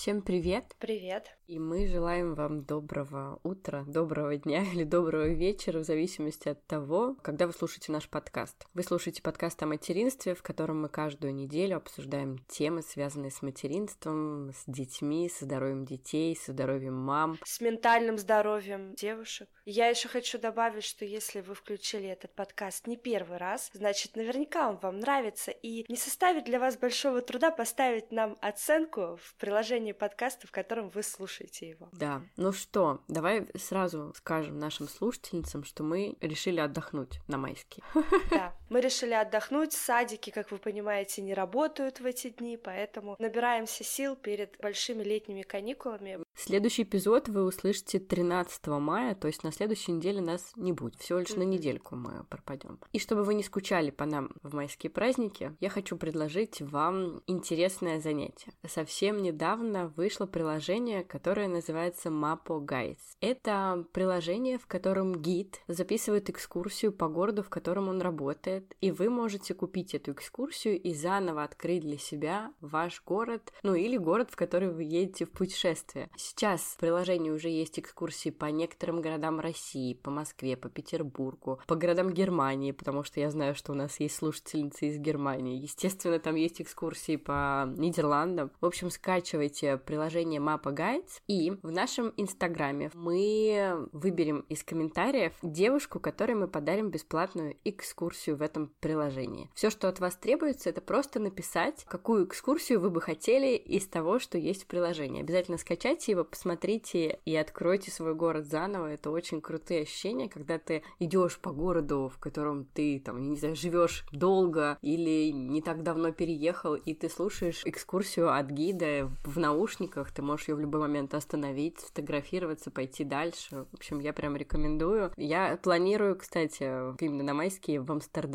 Всем привет! Привет! И мы желаем вам доброго утра, доброго дня или доброго вечера, в зависимости от того, когда вы слушаете наш подкаст. Вы слушаете подкаст о материнстве, в котором мы каждую неделю обсуждаем темы, связанные с материнством, с детьми, со здоровьем детей, со здоровьем мам. С ментальным здоровьем девушек. Я еще хочу добавить, что если вы включили этот подкаст не первый раз, значит, наверняка он вам нравится, и не составит для вас большого труда поставить нам оценку в приложении подкаста, в котором вы слушаете слушайте его. Да. Ну что, давай сразу скажем нашим слушательницам, что мы решили отдохнуть на майские. Да, мы решили отдохнуть. Садики, как вы понимаете, не работают в эти дни, поэтому набираемся сил перед большими летними каникулами. Следующий эпизод вы услышите 13 мая, то есть на следующей неделе нас не будет. Всего лишь на недельку мы пропадем. И чтобы вы не скучали по нам в майские праздники, я хочу предложить вам интересное занятие. Совсем недавно вышло приложение, которое называется Mapo Guides. Это приложение, в котором гид записывает экскурсию по городу, в котором он работает, и вы можете купить эту экскурсию и заново открыть для себя ваш город, ну или город, в который вы едете в путешествие. Сейчас в приложении уже есть экскурсии по некоторым городам России, по Москве, по Петербургу, по городам Германии, потому что я знаю, что у нас есть слушательницы из Германии. Естественно, там есть экскурсии по Нидерландам. В общем, скачивайте приложение Mapa Guides, и в нашем инстаграме мы выберем из комментариев девушку, которой мы подарим бесплатную экскурсию в этом приложении. Все, что от вас требуется, это просто написать, какую экскурсию вы бы хотели из того, что есть в приложении. Обязательно скачайте его, посмотрите и откройте свой город заново. Это очень крутые ощущения, когда ты идешь по городу, в котором ты, там, не знаю, живешь долго или не так давно переехал, и ты слушаешь экскурсию от гида в наушниках, ты можешь ее в любой момент остановить, сфотографироваться, пойти дальше. В общем, я прям рекомендую. Я планирую, кстати, именно на майские в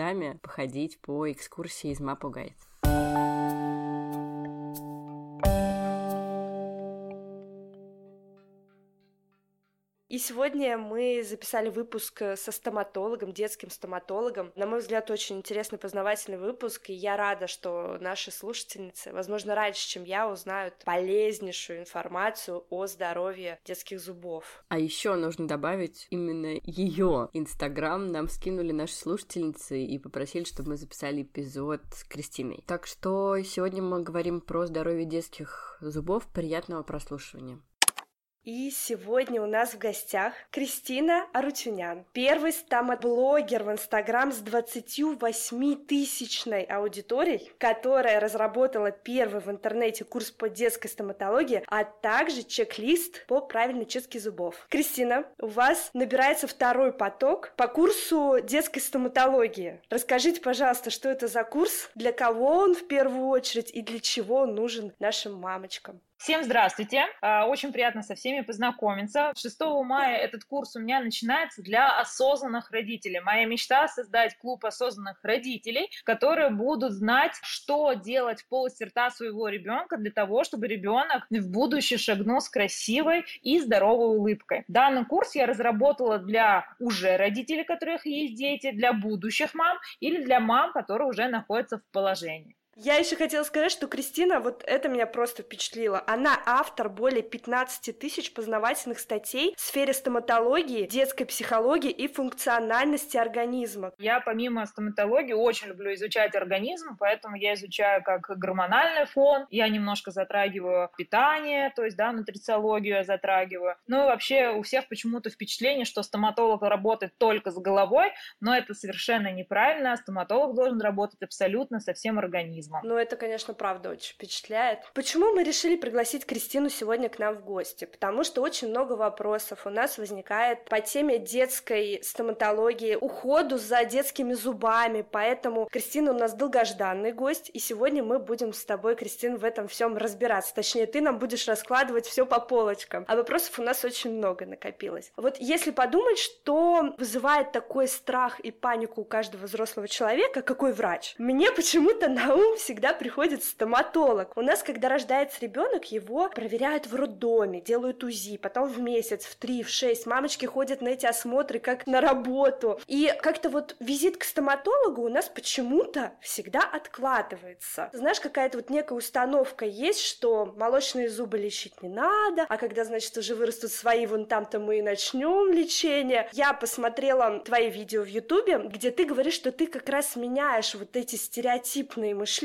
Амстердаме походить по экскурсии из Мапу Гайд. И сегодня мы записали выпуск э, со стоматологом, детским стоматологом. На мой взгляд, очень интересный познавательный выпуск, и я рада, что наши слушательницы, возможно, раньше, чем я, узнают полезнейшую информацию о здоровье детских зубов. А еще нужно добавить именно ее Инстаграм нам скинули наши слушательницы и попросили, чтобы мы записали эпизод с Кристиной. Так что сегодня мы говорим про здоровье детских зубов. Приятного прослушивания. И сегодня у нас в гостях Кристина Арутюнян, первый стоматблогер в Инстаграм с 28-тысячной аудиторией, которая разработала первый в интернете курс по детской стоматологии, а также чек-лист по правильной чистке зубов. Кристина, у вас набирается второй поток по курсу детской стоматологии. Расскажите, пожалуйста, что это за курс, для кого он в первую очередь и для чего он нужен нашим мамочкам? Всем здравствуйте! А, очень приятно со всеми познакомиться. 6 мая этот курс у меня начинается для осознанных родителей. Моя мечта — создать клуб осознанных родителей, которые будут знать, что делать в полости рта своего ребенка для того, чтобы ребенок в будущее шагнул с красивой и здоровой улыбкой. Данный курс я разработала для уже родителей, у которых есть дети, для будущих мам или для мам, которые уже находятся в положении. Я еще хотела сказать, что Кристина, вот это меня просто впечатлило. Она автор более 15 тысяч познавательных статей в сфере стоматологии, детской психологии и функциональности организма. Я помимо стоматологии очень люблю изучать организм, поэтому я изучаю как гормональный фон, я немножко затрагиваю питание, то есть, да, нутрициологию я затрагиваю. Ну и вообще у всех почему-то впечатление, что стоматолог работает только с головой, но это совершенно неправильно. Стоматолог должен работать абсолютно со всем организмом организма. Ну, это, конечно, правда очень впечатляет. Почему мы решили пригласить Кристину сегодня к нам в гости? Потому что очень много вопросов у нас возникает по теме детской стоматологии, уходу за детскими зубами, поэтому Кристина у нас долгожданный гость, и сегодня мы будем с тобой, Кристина, в этом всем разбираться. Точнее, ты нам будешь раскладывать все по полочкам. А вопросов у нас очень много накопилось. Вот если подумать, что вызывает такой страх и панику у каждого взрослого человека, какой врач? Мне почему-то на ум всегда приходит стоматолог. У нас, когда рождается ребенок, его проверяют в роддоме, делают УЗИ, потом в месяц, в три, в шесть. Мамочки ходят на эти осмотры как на работу. И как-то вот визит к стоматологу у нас почему-то всегда откладывается. Знаешь, какая-то вот некая установка есть, что молочные зубы лечить не надо, а когда, значит, уже вырастут свои, вон там-то мы и начнем лечение. Я посмотрела твои видео в Ютубе, где ты говоришь, что ты как раз меняешь вот эти стереотипные мышления.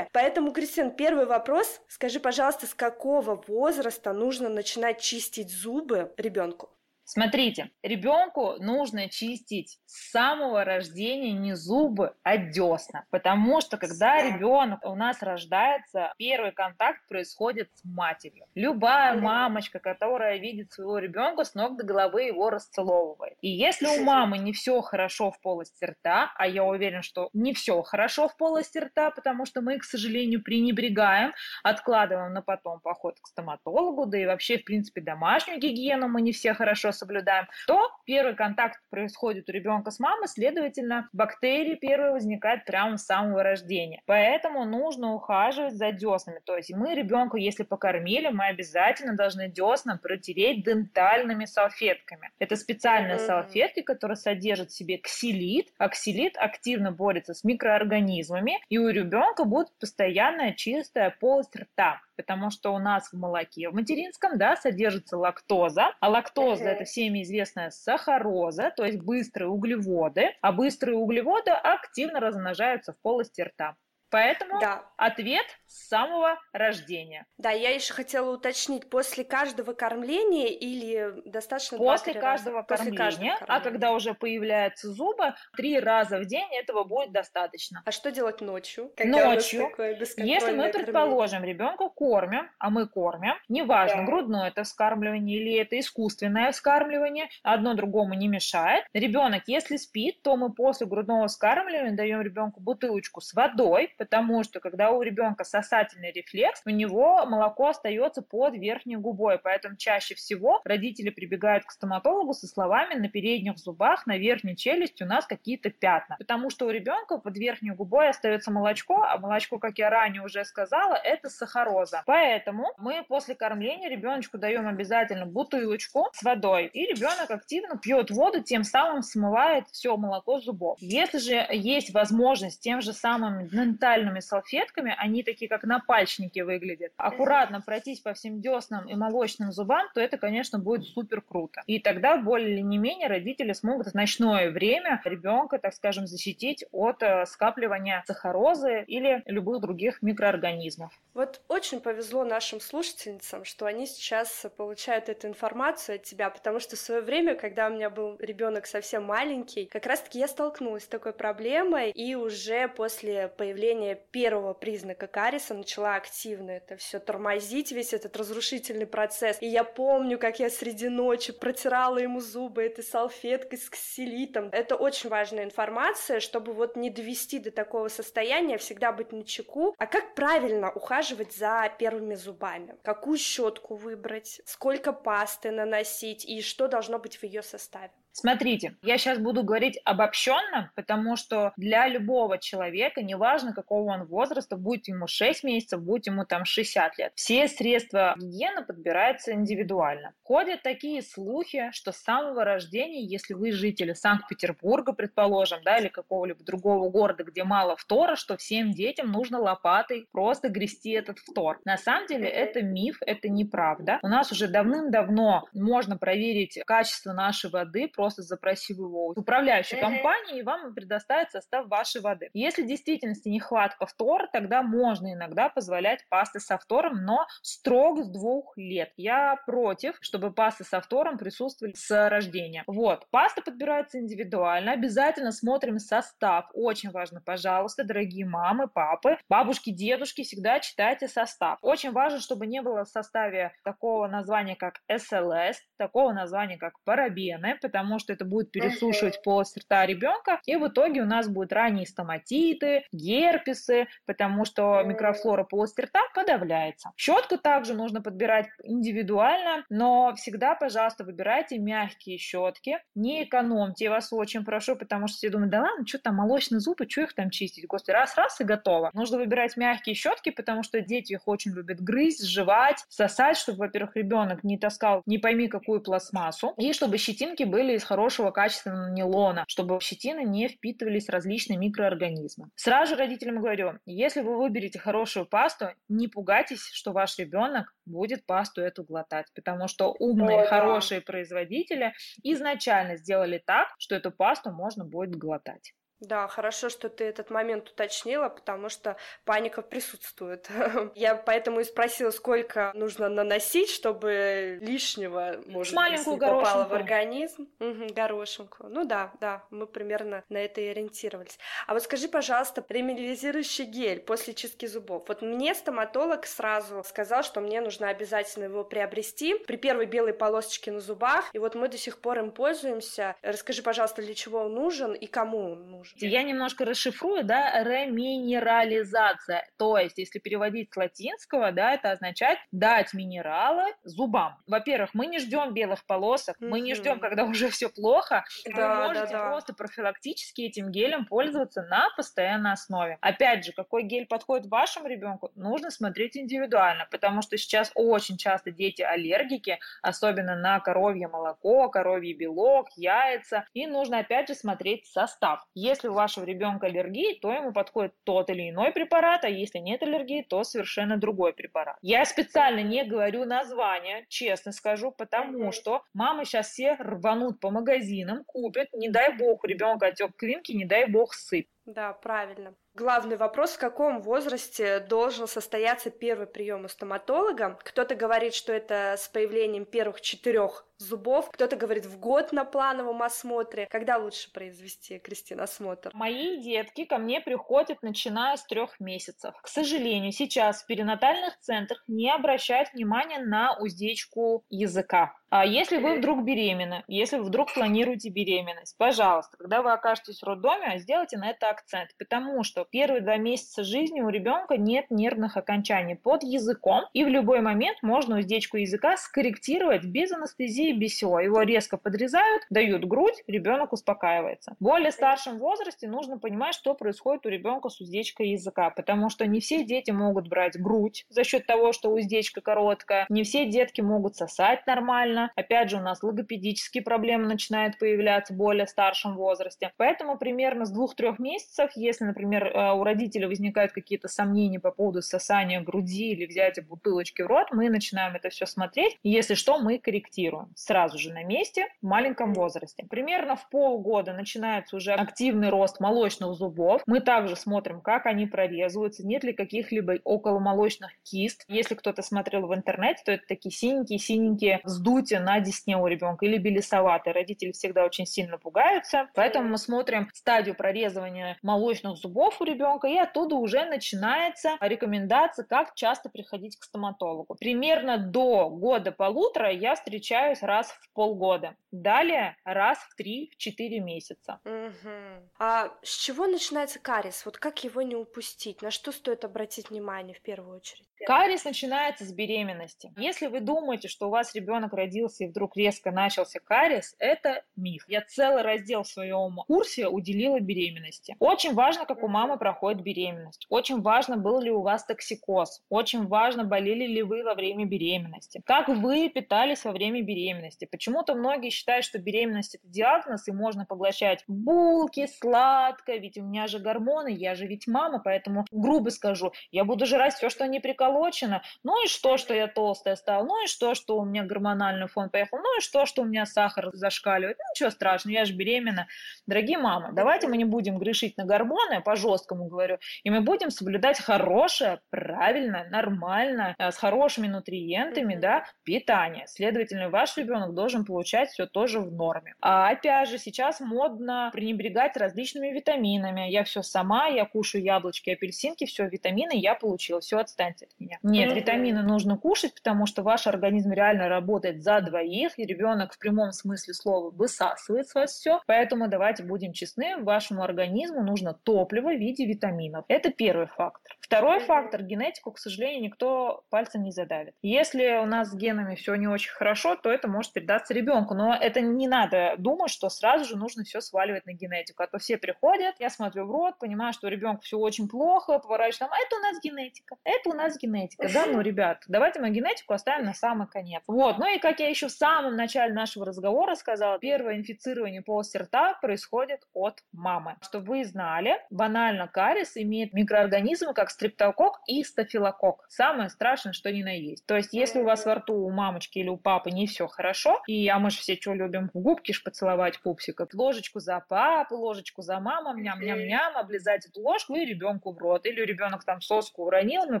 Поэтому, Кристин, первый вопрос. Скажи, пожалуйста, с какого возраста нужно начинать чистить зубы ребенку? Смотрите, ребенку нужно чистить с самого рождения не зубы, а десна. Потому что когда ребенок у нас рождается, первый контакт происходит с матерью. Любая мамочка, которая видит своего ребенка, с ног до головы его расцеловывает. И если у мамы не все хорошо в полости рта, а я уверен, что не все хорошо в полости рта, потому что мы, к сожалению, пренебрегаем, откладываем на потом поход к стоматологу, да и вообще, в принципе, домашнюю гигиену мы не все хорошо соблюдаем, то первый контакт происходит у ребенка с мамой, следовательно, бактерии первые возникают прямо с самого рождения. Поэтому нужно ухаживать за деснами. То есть мы ребенка, если покормили, мы обязательно должны десна протереть дентальными салфетками. Это специальные mm-hmm. салфетки, которые содержат в себе ксилит. А ксилит активно борется с микроорганизмами, и у ребенка будет постоянная чистая полость рта потому что у нас в молоке в материнском, да, содержится лактоза, а лактоза это всеми известная сахароза, то есть быстрые углеводы, а быстрые углеводы активно размножаются в полости рта. Поэтому да. ответ с самого рождения. Да, я еще хотела уточнить, после каждого кормления или достаточно после каждого, раза? кормления, после каждого кормления, а когда уже появляются зубы, три раза в день этого будет достаточно. А что делать ночью? Ночью, если мы предположим, ребенка кормим, а мы кормим, неважно, да. грудное это вскармливание или это искусственное вскармливание, одно другому не мешает. Ребенок, если спит, то мы после грудного вскармливания даем ребенку бутылочку с водой, потому что когда у ребенка сосательный рефлекс, у него молоко остается под верхней губой, поэтому чаще всего родители прибегают к стоматологу со словами на передних зубах, на верхней челюсти у нас какие-то пятна, потому что у ребенка под верхней губой остается молочко, а молочко, как я ранее уже сказала, это сахароза. Поэтому мы после кормления ребеночку даем обязательно бутылочку с водой, и ребенок активно пьет воду, тем самым смывает все молоко зубов. Если же есть возможность тем же самым дентальными салфетками, они такие как напальчники выглядят, аккуратно пройтись по всем деснам и молочным зубам, то это, конечно, будет супер круто. И тогда более или не менее родители смогут в ночное время ребенка, так скажем, защитить от э, скапливания сахарозы или любых других микроорганизмов. Вот очень повезло нашим слушательницам, что они сейчас получают эту информацию от тебя, потому что в свое время, когда у меня был ребенок совсем маленький, как раз-таки я столкнулась с такой проблемой, и уже после появления первого признака кариеса начала активно это все тормозить, весь этот разрушительный процесс. И я помню, как я среди ночи протирала ему зубы этой салфеткой с ксилитом. Это очень важная информация, чтобы вот не довести до такого состояния, всегда быть на чеку. А как правильно ухаживать за первыми зубами? Какую щетку выбрать? Сколько пасты наносить? И что должно быть в ее составе? Смотрите, я сейчас буду говорить обобщенно, потому что для любого человека, неважно какого он возраста, будет ему 6 месяцев, будет ему там 60 лет, все средства гигиены подбираются индивидуально. Ходят такие слухи, что с самого рождения, если вы жители Санкт-Петербурга, предположим, да, или какого-либо другого города, где мало фтора, что всем детям нужно лопатой просто грести этот фтор. На самом деле это миф, это неправда. У нас уже давным-давно можно проверить качество нашей воды просто просто запросив его у управляющей компании, и вам предоставит состав вашей воды. Если в действительности нехватка фтора, тогда можно иногда позволять пасты со фтором, но строго с двух лет. Я против, чтобы пасты со фтором присутствовали с рождения. Вот. Паста подбирается индивидуально. Обязательно смотрим состав. Очень важно, пожалуйста, дорогие мамы, папы, бабушки, дедушки, всегда читайте состав. Очень важно, чтобы не было в составе такого названия, как СЛС, такого названия, как парабены, потому потому что это будет пересушивать полость рта ребенка, и в итоге у нас будут ранние стоматиты, герпесы, потому что микрофлора полости рта подавляется. Щетку также нужно подбирать индивидуально, но всегда, пожалуйста, выбирайте мягкие щетки, не экономьте, я вас очень прошу, потому что все думают, да ладно, что там молочные зубы, что их там чистить, господи, раз-раз и готово. Нужно выбирать мягкие щетки, потому что дети их очень любят грызть, жевать, сосать, чтобы, во-первых, ребенок не таскал не пойми какую пластмассу, и чтобы щетинки были из хорошего качественного нейлона, чтобы в щетины не впитывались различные микроорганизмы. Сразу же родителям говорю, если вы выберете хорошую пасту, не пугайтесь, что ваш ребенок будет пасту эту глотать, потому что умные, Ой, хорошие да. производители изначально сделали так, что эту пасту можно будет глотать. Да, хорошо, что ты этот момент уточнила, потому что паника присутствует. Я поэтому и спросила, сколько нужно наносить, чтобы лишнего, может Маленькую быть, попало в организм. Угу, горошинку. Ну да, да, мы примерно на это и ориентировались. А вот скажи, пожалуйста, реминализирующий гель после чистки зубов. Вот мне стоматолог сразу сказал, что мне нужно обязательно его приобрести при первой белой полосочке на зубах, и вот мы до сих пор им пользуемся. Расскажи, пожалуйста, для чего он нужен и кому он нужен? Нужно. Я немножко расшифрую, да, реминерализация. То есть, если переводить с латинского, да, это означает дать минералы зубам. Во-первых, мы не ждем белых полосок, мы не ждем, когда уже все плохо. Да, Вы можете да, да. просто профилактически этим гелем пользоваться на постоянной основе. Опять же, какой гель подходит вашему ребенку, нужно смотреть индивидуально, потому что сейчас очень часто дети аллергики, особенно на коровье молоко, коровий белок, яйца, и нужно опять же смотреть состав. Если если у вашего ребенка аллергия, то ему подходит тот или иной препарат, а если нет аллергии, то совершенно другой препарат. Я специально не говорю название, честно скажу, потому что мамы сейчас все рванут по магазинам, купят, не дай бог у ребенка отек квинки, не дай бог сыпь. Да, правильно. Главный вопрос, в каком возрасте должен состояться первый прием у стоматолога. Кто-то говорит, что это с появлением первых четырех зубов, кто-то говорит в год на плановом осмотре. Когда лучше произвести, Кристина, осмотр? Мои детки ко мне приходят, начиная с трех месяцев. К сожалению, сейчас в перинатальных центрах не обращают внимания на уздечку языка. А если вы вдруг беременны, если вы вдруг планируете беременность, пожалуйста, когда вы окажетесь в роддоме, сделайте на это акцент, потому что первые два месяца жизни у ребенка нет нервных окончаний под языком, и в любой момент можно уздечку языка скорректировать без анестезии, без всего. Его резко подрезают, дают грудь, ребенок успокаивается. В более старшем возрасте нужно понимать, что происходит у ребенка с уздечкой языка, потому что не все дети могут брать грудь за счет того, что уздечка короткая, не все детки могут сосать нормально, нормально. Опять же, у нас логопедические проблемы начинают появляться в более старшем возрасте. Поэтому примерно с двух-трех месяцев, если, например, э, у родителей возникают какие-то сомнения по поводу сосания груди или взятия бутылочки в рот, мы начинаем это все смотреть. Если что, мы корректируем сразу же на месте в маленьком возрасте. Примерно в полгода начинается уже активный рост молочных зубов. Мы также смотрим, как они прорезываются, нет ли каких-либо околомолочных кист. Если кто-то смотрел в интернете, то это такие синенькие-синенькие вздутия вздутие на десне у ребенка или белесоватый. Родители всегда очень сильно пугаются. Поэтому мы смотрим стадию прорезывания молочных зубов у ребенка, и оттуда уже начинается рекомендация, как часто приходить к стоматологу. Примерно до года-полутора я встречаюсь раз в полгода. Далее раз в 3-4 месяца. Угу. А с чего начинается кариес? Вот как его не упустить? На что стоит обратить внимание в первую очередь? Кариес начинается с беременности. Если вы думаете, что у вас ребенок родился и вдруг резко начался кариес, это миф. Я целый раздел в своем курсе уделила беременности. Очень важно, как у мамы проходит беременность. Очень важно, был ли у вас токсикоз. Очень важно, болели ли вы во время беременности. Как вы питались во время беременности. Почему-то многие считают, что беременность это диагноз, и можно поглощать булки, сладкое, ведь у меня же гормоны, я же ведь мама, поэтому грубо скажу, я буду жрать все, что не прикасается приколочена. Ну и что, что я толстая стала? Ну и что, что у меня гормональный фон поехал? Ну и что, что у меня сахар зашкаливает? Ну ничего страшного, я же беременна. Дорогие мамы, давайте мы не будем грешить на гормоны, по-жесткому говорю, и мы будем соблюдать хорошее, правильное, нормальное, э, с хорошими нутриентами, да, питание. Следовательно, ваш ребенок должен получать все тоже в норме. А опять же, сейчас модно пренебрегать различными витаминами. Я все сама, я кушаю яблочки, апельсинки, все, витамины я получила, все, отстаньте. Меня. Нет, витамины нужно кушать, потому что ваш организм реально работает за двоих, и ребенок в прямом смысле слова высасывает с вас все. Поэтому давайте будем честны, вашему организму нужно топливо в виде витаминов. Это первый фактор. Второй фактор – генетику, к сожалению, никто пальцем не задавит. Если у нас с генами все не очень хорошо, то это может передаться ребенку. Но это не надо думать, что сразу же нужно все сваливать на генетику. А то все приходят, я смотрю в рот, понимаю, что ребенку все очень плохо, поворачиваю, а это у нас генетика, это у нас генетика. Да, ну, ребят, давайте мы генетику оставим на самый конец. Вот, ну и как я еще в самом начале нашего разговора сказала, первое инфицирование полости рта происходит от мамы. Чтобы вы знали, банально кариес имеет микроорганизмы, как стрептокок и стафилокок. Самое страшное, что ни на есть. То есть, если у вас во рту у мамочки или у папы не все хорошо, и а мы же все что любим, в губки ж поцеловать пупсика, ложечку за папу, ложечку за маму, ням-ням-ням, облизать эту ложку и ребенку в рот. Или ребенок там соску уронил, мы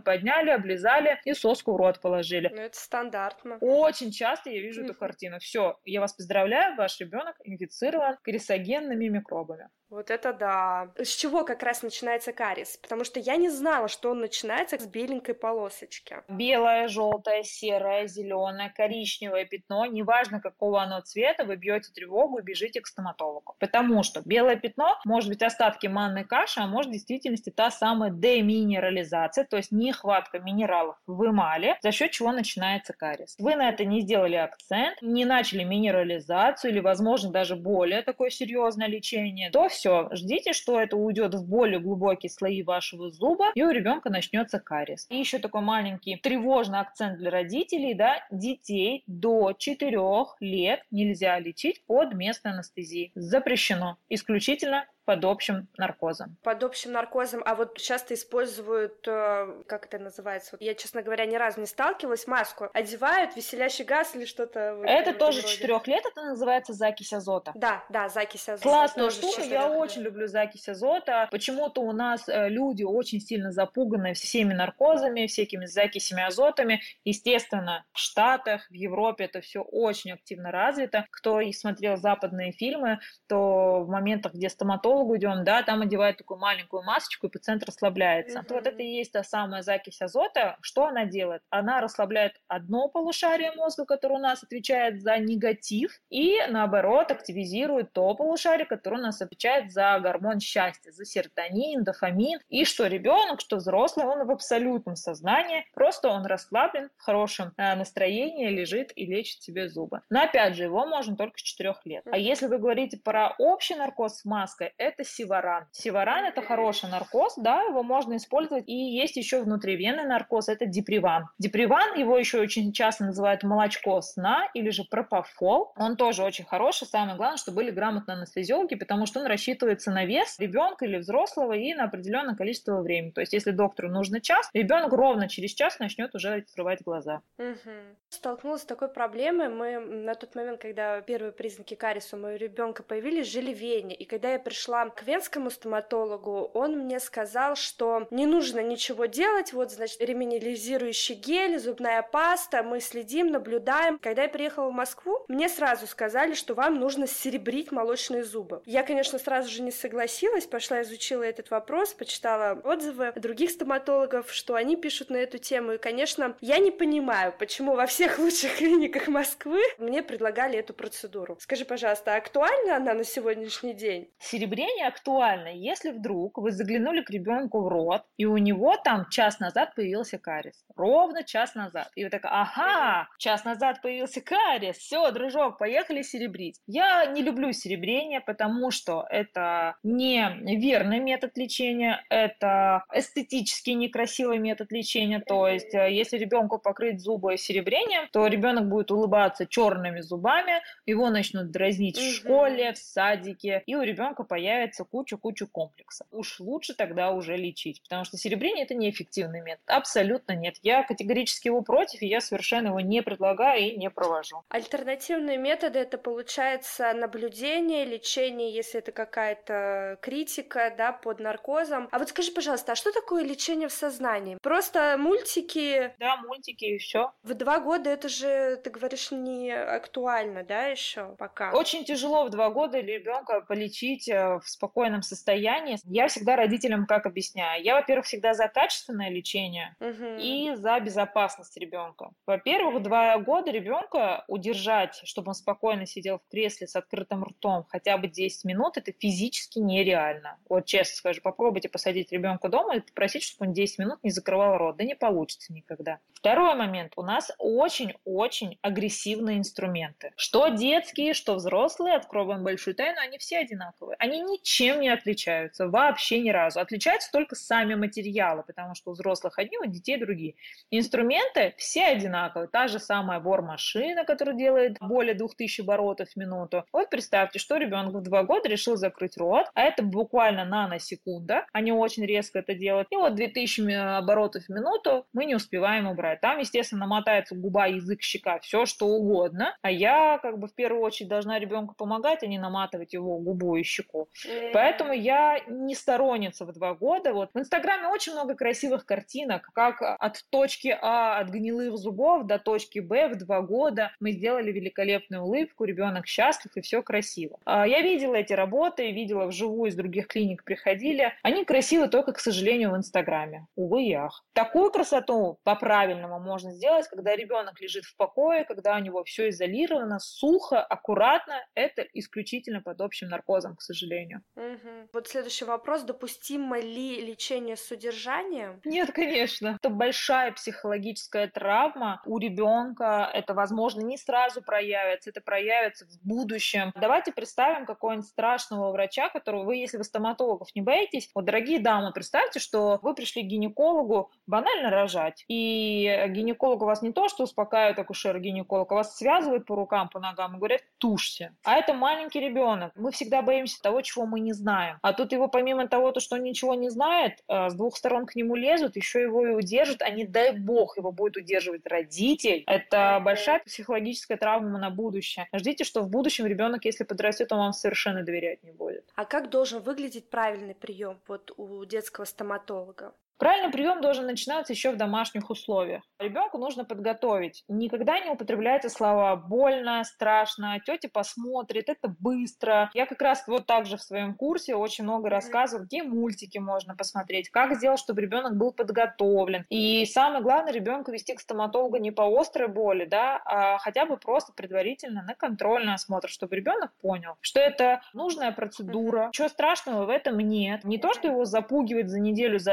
подняли, облизали и соску в рот положили. Ну, это стандартно. Очень часто я вижу эту картину. Все, я вас поздравляю, ваш ребенок инфицирован карисогенными микробами. Вот это да. С чего как раз начинается кариес? Потому что я не знала, что он начинается с беленькой полосочки. Белое, желтое, серое, зеленое, коричневое пятно, неважно какого оно цвета, вы бьете тревогу и бежите к стоматологу. Потому что белое пятно может быть остатки манной каши, а может в действительности та самая деминерализация, то есть нехватка минералов в эмали, за счет чего начинается кариес. Вы на это не сделали акцент, не начали минерализацию или, возможно, даже более такое серьезное лечение, то все, ждите, что это уйдет в более глубокие слои вашего зуба, и ребенка начнется кариес. И еще такой маленький тревожный акцент для родителей, да, детей до 4 лет нельзя лечить под местной анестезией. Запрещено. Исключительно под общим наркозом. Под общим наркозом, а вот часто используют, э, как это называется, я, честно говоря, ни разу не сталкивалась, маску одевают, веселящий газ или что-то. Это тоже четырех лет, это называется закись азота. Да, да, закись азота. Классная штука, я очень люблю закись азота. Почему-то у нас э, люди очень сильно запуганы всеми наркозами, всякими закисями азотами. Естественно, в Штатах, в Европе это все очень активно развито. Кто и смотрел западные фильмы, то в моментах, где стоматолог стоматологу идем, да, там одевают такую маленькую масочку, и пациент расслабляется. Mm-hmm. Вот это и есть та самая закись азота. Что она делает? Она расслабляет одно полушарие мозга, которое у нас отвечает за негатив, и наоборот активизирует то полушарие, которое у нас отвечает за гормон счастья, за серотонин, дофамин. И что ребенок, что взрослый, он в абсолютном сознании, просто он расслаблен, в хорошем э, настроении, лежит и лечит себе зубы. Но опять же, его можно только с 4 лет. А если вы говорите про общий наркоз с маской, это сиваран. Сиваран это хороший наркоз, да, его можно использовать. И есть еще внутривенный наркоз, это деприван. Деприван, его еще очень часто называют молочко сна или же пропофол. Он тоже очень хороший. Самое главное, что были грамотные анестезиологи, потому что он рассчитывается на вес ребенка или взрослого и на определенное количество времени. То есть, если доктору нужно час, ребенок ровно через час начнет уже открывать глаза. Угу. Столкнулась с такой проблемой. Мы на тот момент, когда первые признаки кариеса у моего ребенка появились, жили в Вене. И когда я пришла пришла к венскому стоматологу, он мне сказал, что не нужно ничего делать, вот, значит, реминилизирующий гель, зубная паста, мы следим, наблюдаем. Когда я приехала в Москву, мне сразу сказали, что вам нужно серебрить молочные зубы. Я, конечно, сразу же не согласилась, пошла изучила этот вопрос, почитала отзывы других стоматологов, что они пишут на эту тему, и, конечно, я не понимаю, почему во всех лучших клиниках Москвы мне предлагали эту процедуру. Скажи, пожалуйста, актуальна она на сегодняшний день? Серебрение явление актуально, если вдруг вы заглянули к ребенку в рот, и у него там час назад появился кариес. Ровно час назад. И вы такая, ага, час назад появился кариес, все, дружок, поехали серебрить. Я не люблю серебрение, потому что это не верный метод лечения, это эстетически некрасивый метод лечения. То есть, э, если ребенку покрыть зубы серебрением, то ребенок будет улыбаться черными зубами, его начнут дразнить в школе, в садике, и у ребенка появится появится куча-куча комплексов. Уж лучше тогда уже лечить, потому что серебрение это неэффективный метод. Абсолютно нет. Я категорически его против, и я совершенно его не предлагаю и не провожу. Альтернативные методы это получается наблюдение, лечение, если это какая-то критика, да, под наркозом. А вот скажи, пожалуйста, а что такое лечение в сознании? Просто мультики? Да, мультики и все. В два года это же, ты говоришь, не актуально, да, еще пока? Очень тяжело в два года ребенка полечить э, в спокойном состоянии. Я всегда родителям как объясняю? Я, во-первых, всегда за качественное лечение угу. и за безопасность ребенка. Во-первых, два года ребенка удержать, чтобы он спокойно сидел в кресле с открытым ртом хотя бы 10 минут, это физически нереально. Вот честно скажу, попробуйте посадить ребенка дома и попросить, чтобы он 10 минут не закрывал рот. Да не получится никогда. Второй момент. У нас очень-очень агрессивные инструменты. Что детские, что взрослые, открою вам большую тайну, они все одинаковые. Они ничем не отличаются, вообще ни разу. Отличаются только сами материалы, потому что у взрослых одни, у детей другие. Инструменты все одинаковые. Та же самая бор-машина, которая делает более 2000 оборотов в минуту. Вот представьте, что ребенок в два года решил закрыть рот, а это буквально наносекунда. Они очень резко это делают. И вот 2000 оборотов в минуту мы не успеваем убрать. Там, естественно, мотается губа, язык, щека, все что угодно. А я как бы в первую очередь должна ребенку помогать, а не наматывать его губу и щеку. Поэтому я не сторонница в два года. Вот в Инстаграме очень много красивых картинок, как от точки А, от гнилых зубов до точки Б в два года мы сделали великолепную улыбку, ребенок счастлив и все красиво. А, я видела эти работы, видела вживую из других клиник приходили. Они красивы только, к сожалению, в Инстаграме. Увы и. Такую красоту по-правильному можно сделать, когда ребенок лежит в покое, когда у него все изолировано, сухо, аккуратно. Это исключительно под общим наркозом, к сожалению. Угу. Вот следующий вопрос. Допустимо ли лечение с удержанием? Нет, конечно. Это большая психологическая травма у ребенка. Это, возможно, не сразу проявится, это проявится в будущем. Давайте представим какого-нибудь страшного врача, которого вы, если вы стоматологов не боитесь, вот, дорогие дамы, представьте, что вы пришли к гинекологу банально рожать, и гинеколог вас не то, что успокаивает акушер-гинеколог, а вас связывает по рукам, по ногам и говорят, тушься. А это маленький ребенок. Мы всегда боимся того, чего мы не знаем. А тут его помимо того, то, что он ничего не знает, э, с двух сторон к нему лезут, еще его и удержат, а не дай бог его будет удерживать родитель. Это большая психологическая травма на будущее. Ждите, что в будущем ребенок, если подрастет, он вам совершенно доверять не будет. А как должен выглядеть правильный прием вот у детского стоматолога? Правильный прием должен начинаться еще в домашних условиях. Ребенку нужно подготовить. Никогда не употребляйте слова больно, страшно, тетя посмотрит, это быстро. Я как раз вот так же в своем курсе очень много рассказываю, где мультики можно посмотреть, как сделать, чтобы ребенок был подготовлен. И самое главное, ребенка вести к стоматологу не по острой боли, да, а хотя бы просто предварительно на контрольный осмотр, чтобы ребенок понял, что это нужная процедура, ничего страшного в этом нет. Не то, что его запугивать за неделю за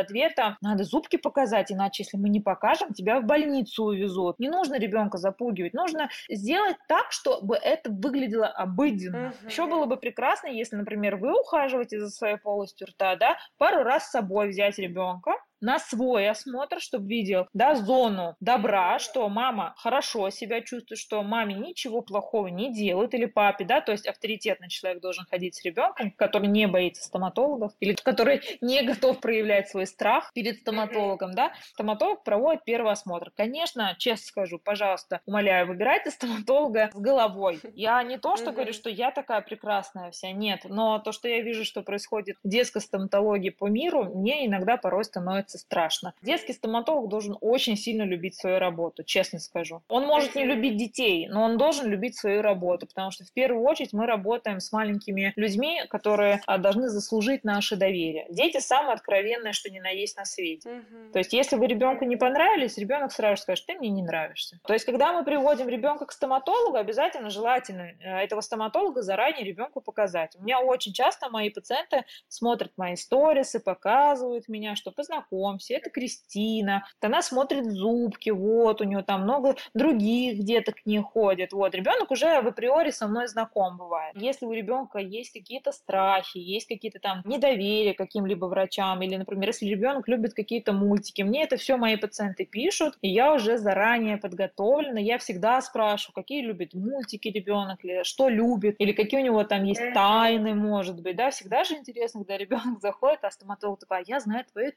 надо зубки показать, иначе, если мы не покажем, тебя в больницу увезут. Не нужно ребенка запугивать, нужно сделать так, чтобы это выглядело обыденно. Угу. Еще было бы прекрасно, если, например, вы ухаживаете за своей полостью рта, да, пару раз с собой взять ребенка, на свой осмотр, чтобы видел, да, зону добра, что мама хорошо себя чувствует, что маме ничего плохого не делают, или папе, да, то есть авторитетный человек должен ходить с ребенком, который не боится стоматологов, или который не готов проявлять свой страх перед стоматологом, да, стоматолог проводит первый осмотр. Конечно, честно скажу, пожалуйста, умоляю, выбирайте стоматолога с головой. Я не то, что говорю, что я такая прекрасная вся, нет, но то, что я вижу, что происходит в детской стоматологии по миру, мне иногда порой становится становится страшно. Детский стоматолог должен очень сильно любить свою работу, честно скажу. Он может не любить детей, но он должен любить свою работу, потому что в первую очередь мы работаем с маленькими людьми, которые а, должны заслужить наше доверие. Дети самые откровенные, что ни на есть на свете. Угу. То есть, если вы ребенку не понравились, ребенок сразу скажет, ты мне не нравишься. То есть, когда мы приводим ребенка к стоматологу, обязательно желательно э, этого стоматолога заранее ребенку показать. У меня очень часто мои пациенты смотрят мои сторисы, показывают меня, что познакомились знакомься, это Кристина, она смотрит зубки, вот, у нее там много других деток не ходит, вот, ребенок уже в априори со мной знаком бывает. Если у ребенка есть какие-то страхи, есть какие-то там недоверия каким-либо врачам, или, например, если ребенок любит какие-то мультики, мне это все мои пациенты пишут, и я уже заранее подготовлена, я всегда спрашиваю, какие любит мультики ребенок, или что любит, или какие у него там есть тайны, может быть, да, всегда же интересно, когда ребенок заходит, а стоматолог такой, а я знаю твои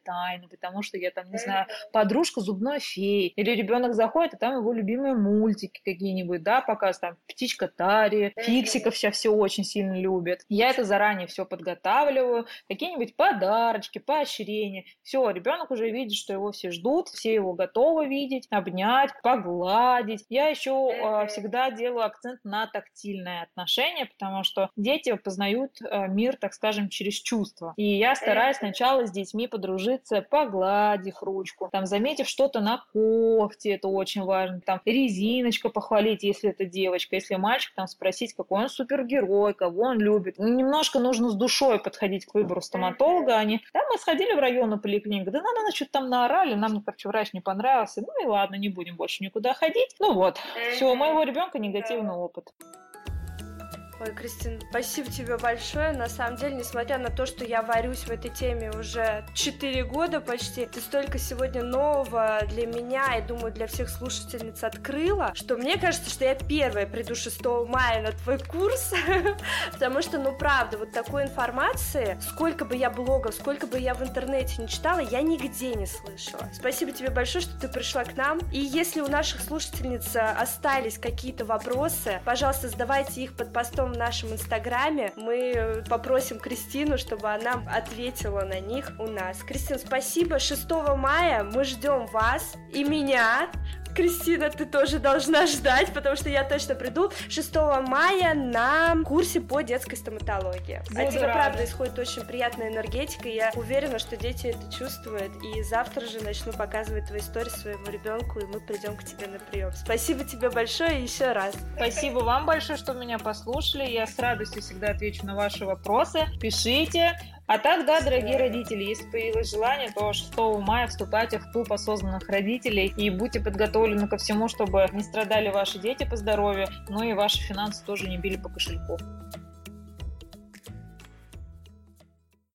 тайны, потому что я там, не знаю, подружка зубной феи. Или ребенок заходит, и там его любимые мультики какие-нибудь, да, показ там птичка Тари, фиксиков сейчас все очень сильно любят. Я это заранее все подготавливаю, какие-нибудь подарочки, поощрения. Все, ребенок уже видит, что его все ждут, все его готовы видеть, обнять, погладить. Я еще э, всегда делаю акцент на тактильное отношение, потому что дети познают э, мир, так скажем, через чувства. И я стараюсь сначала с детьми подружиться, погладив ручку, там, заметив что-то на когте, это очень важно, там, резиночка похвалить, если это девочка, если мальчик, там, спросить, какой он супергерой, кого он любит. Немножко нужно с душой подходить к выбору стоматолога, они, да, мы сходили в районную поликлинику, да нам, наверное, что-то там наорали, нам, короче, врач не понравился, ну и ладно, не будем больше никуда ходить. Ну вот, все, у моего ребенка негативный опыт. Ой, Кристин, спасибо тебе большое. На самом деле, несмотря на то, что я варюсь в этой теме уже 4 года почти, ты столько сегодня нового для меня и, думаю, для всех слушательниц открыла, что мне кажется, что я первая приду 6 мая на твой курс, потому что, ну, правда, вот такой информации, сколько бы я блогов, сколько бы я в интернете не читала, я нигде не слышала. Спасибо тебе большое, что ты пришла к нам. И если у наших слушательниц остались какие-то вопросы, пожалуйста, задавайте их под постом в нашем инстаграме. Мы попросим Кристину, чтобы она ответила на них у нас. Кристина, спасибо. 6 мая мы ждем вас и меня Кристина, ты тоже должна ждать, потому что я точно приду 6 мая на курсе по детской стоматологии. Буду От тебя, правда, исходит очень приятная энергетика, и я уверена, что дети это чувствуют, и завтра же начну показывать твои истории своему ребенку, и мы придем к тебе на прием. Спасибо тебе большое еще раз. Спасибо вам большое, что меня послушали. Я с радостью всегда отвечу на ваши вопросы. Пишите. А так, да, дорогие родители, если появилось желание, то 6 мая вступайте в клуб осознанных родителей и будьте подготовлены ко всему, чтобы не страдали ваши дети по здоровью, но и ваши финансы тоже не били по кошельку.